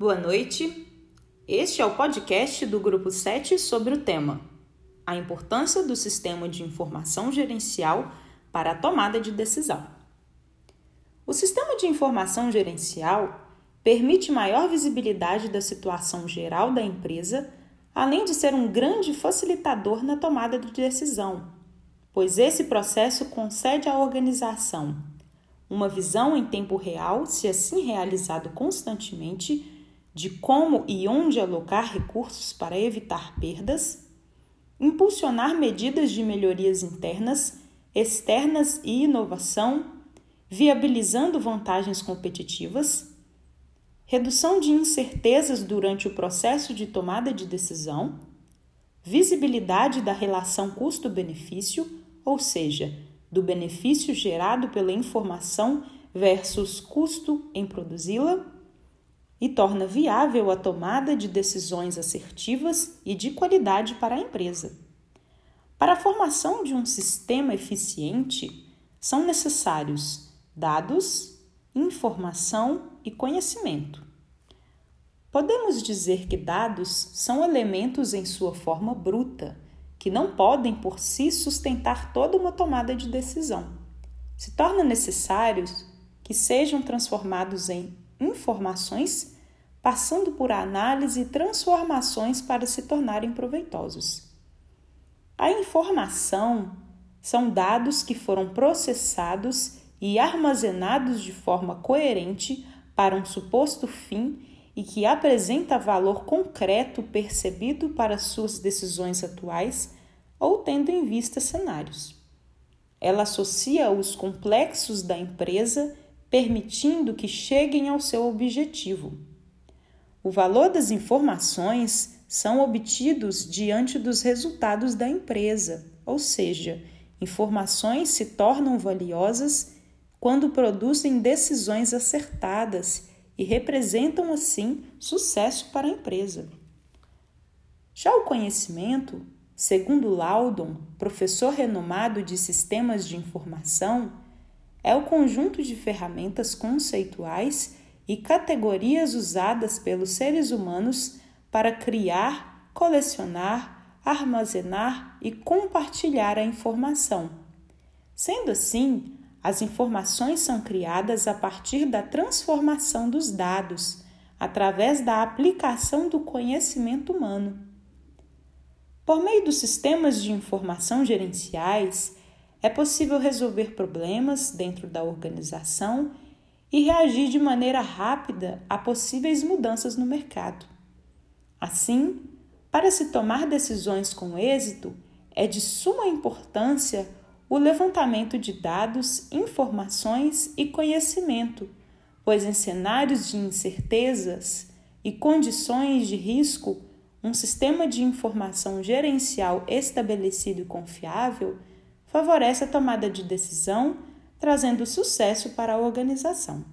Boa noite. Este é o podcast do Grupo 7 sobre o tema A importância do sistema de informação gerencial para a tomada de decisão. O sistema de informação gerencial permite maior visibilidade da situação geral da empresa, além de ser um grande facilitador na tomada de decisão, pois esse processo concede à organização uma visão em tempo real, se assim realizado constantemente, de como e onde alocar recursos para evitar perdas, impulsionar medidas de melhorias internas, externas e inovação, viabilizando vantagens competitivas, redução de incertezas durante o processo de tomada de decisão, visibilidade da relação custo-benefício, ou seja, do benefício gerado pela informação versus custo em produzi-la e torna viável a tomada de decisões assertivas e de qualidade para a empresa. Para a formação de um sistema eficiente, são necessários dados, informação e conhecimento. Podemos dizer que dados são elementos em sua forma bruta, que não podem por si sustentar toda uma tomada de decisão. Se torna necessários que sejam transformados em informações, passando por análise e transformações para se tornarem proveitosos. A informação são dados que foram processados e armazenados de forma coerente para um suposto fim e que apresenta valor concreto percebido para suas decisões atuais ou tendo em vista cenários. Ela associa os complexos da empresa permitindo que cheguem ao seu objetivo. O valor das informações são obtidos diante dos resultados da empresa, ou seja, informações se tornam valiosas quando produzem decisões acertadas e representam, assim, sucesso para a empresa. Já o conhecimento, segundo Laudon, professor renomado de sistemas de informação, é o conjunto de ferramentas conceituais e categorias usadas pelos seres humanos para criar, colecionar, armazenar e compartilhar a informação. Sendo assim, as informações são criadas a partir da transformação dos dados, através da aplicação do conhecimento humano. Por meio dos sistemas de informação gerenciais, é possível resolver problemas dentro da organização e reagir de maneira rápida a possíveis mudanças no mercado. Assim, para se tomar decisões com êxito, é de suma importância o levantamento de dados, informações e conhecimento, pois em cenários de incertezas e condições de risco, um sistema de informação gerencial estabelecido e confiável favorece a tomada de decisão, trazendo sucesso para a organização.